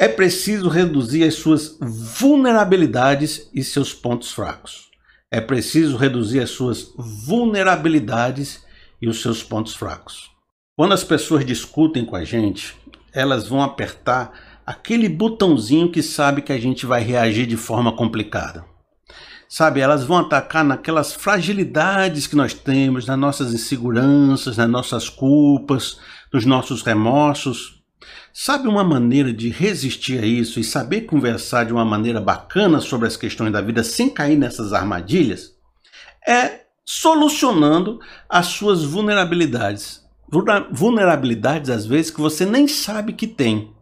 É preciso reduzir as suas vulnerabilidades e seus pontos fracos. É preciso reduzir as suas vulnerabilidades e os seus pontos fracos. Quando as pessoas discutem com a gente, elas vão apertar aquele botãozinho que sabe que a gente vai reagir de forma complicada. Sabe, elas vão atacar naquelas fragilidades que nós temos, nas nossas inseguranças, nas nossas culpas, nos nossos remorsos. Sabe uma maneira de resistir a isso e saber conversar de uma maneira bacana sobre as questões da vida sem cair nessas armadilhas? É solucionando as suas vulnerabilidades. Vulnerabilidades, às vezes, que você nem sabe que tem.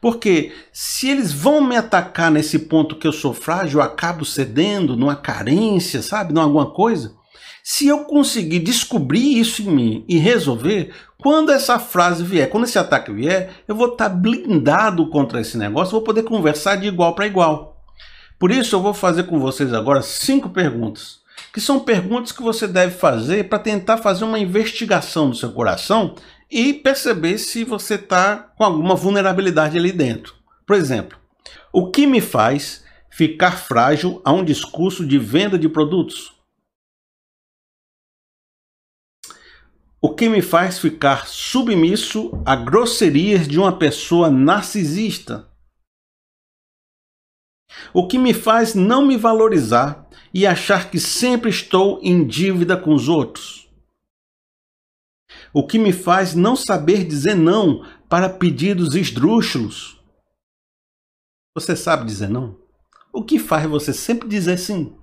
Porque se eles vão me atacar nesse ponto que eu sou frágil, eu acabo cedendo numa carência, sabe, numa alguma coisa. Se eu conseguir descobrir isso em mim e resolver, quando essa frase vier, quando esse ataque vier, eu vou estar blindado contra esse negócio, vou poder conversar de igual para igual. Por isso eu vou fazer com vocês agora cinco perguntas, que são perguntas que você deve fazer para tentar fazer uma investigação do seu coração e perceber se você está com alguma vulnerabilidade ali dentro. Por exemplo, o que me faz ficar frágil a um discurso de venda de produtos? Que me faz ficar submisso a grosserias de uma pessoa narcisista? O que me faz não me valorizar e achar que sempre estou em dívida com os outros? o que me faz não saber dizer não para pedidos esdrúxulos. Você sabe dizer não? O que faz você sempre dizer sim?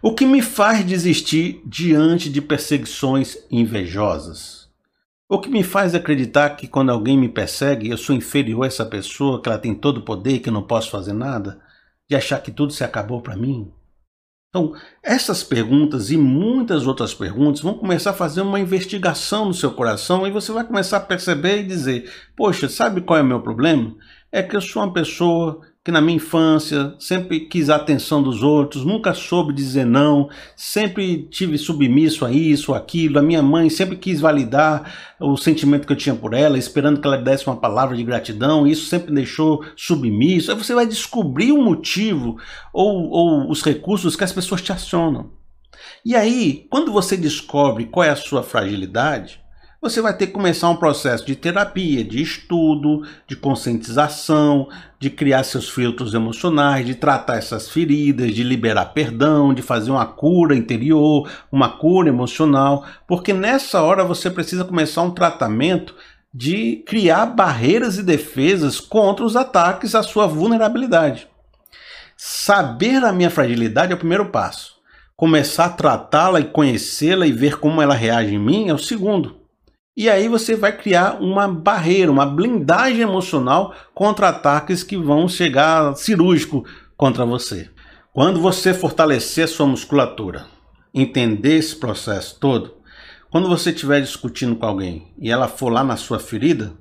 O que me faz desistir diante de perseguições invejosas? O que me faz acreditar que quando alguém me persegue, eu sou inferior a essa pessoa, que ela tem todo o poder que eu não posso fazer nada? De achar que tudo se acabou para mim? Então, essas perguntas e muitas outras perguntas vão começar a fazer uma investigação no seu coração e você vai começar a perceber e dizer: Poxa, sabe qual é o meu problema? É que eu sou uma pessoa que na minha infância sempre quis a atenção dos outros, nunca soube dizer não, sempre tive submisso a isso, aquilo. A minha mãe sempre quis validar o sentimento que eu tinha por ela, esperando que ela desse uma palavra de gratidão, isso sempre deixou submisso. Aí você vai descobrir o motivo ou, ou os recursos que as pessoas te acionam. E aí, quando você descobre qual é a sua fragilidade, você vai ter que começar um processo de terapia, de estudo, de conscientização, de criar seus filtros emocionais, de tratar essas feridas, de liberar perdão, de fazer uma cura interior, uma cura emocional, porque nessa hora você precisa começar um tratamento de criar barreiras e defesas contra os ataques à sua vulnerabilidade. Saber a minha fragilidade é o primeiro passo. Começar a tratá-la e conhecê-la e ver como ela reage em mim é o segundo. E aí você vai criar uma barreira, uma blindagem emocional contra ataques que vão chegar cirúrgico contra você. Quando você fortalecer sua musculatura, entender esse processo todo, quando você estiver discutindo com alguém e ela for lá na sua ferida,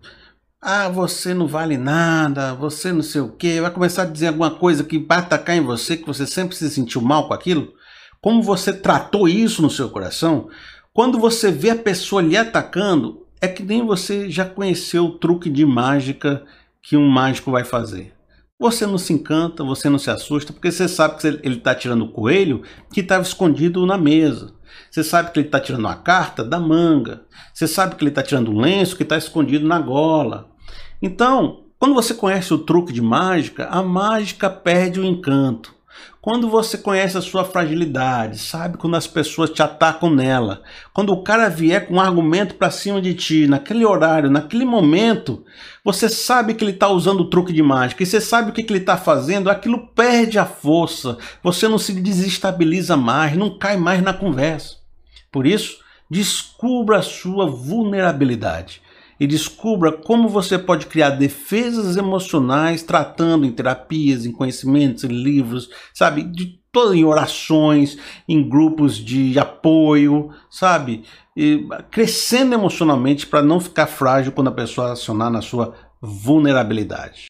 ah, você não vale nada, você não sei o que, vai começar a dizer alguma coisa que vai atacar em você, que você sempre se sentiu mal com aquilo. Como você tratou isso no seu coração, quando você vê a pessoa lhe atacando, é que nem você já conheceu o truque de mágica que um mágico vai fazer. Você não se encanta, você não se assusta, porque você sabe que ele está tirando o coelho que estava escondido na mesa. Você sabe que ele está tirando a carta da manga. Você sabe que ele está tirando um lenço que está escondido na gola. Então, quando você conhece o truque de mágica, a mágica perde o encanto. Quando você conhece a sua fragilidade, sabe quando as pessoas te atacam nela, quando o cara vier com um argumento para cima de ti, naquele horário, naquele momento, você sabe que ele está usando o truque de mágica. E você sabe o que, que ele está fazendo, aquilo perde a força, você não se desestabiliza mais, não cai mais na conversa. Por isso, descubra a sua vulnerabilidade e descubra como você pode criar defesas emocionais tratando em terapias, em conhecimentos, em livros, sabe, de todo em orações, em grupos de apoio, sabe, e crescendo emocionalmente para não ficar frágil quando a pessoa acionar na sua vulnerabilidade.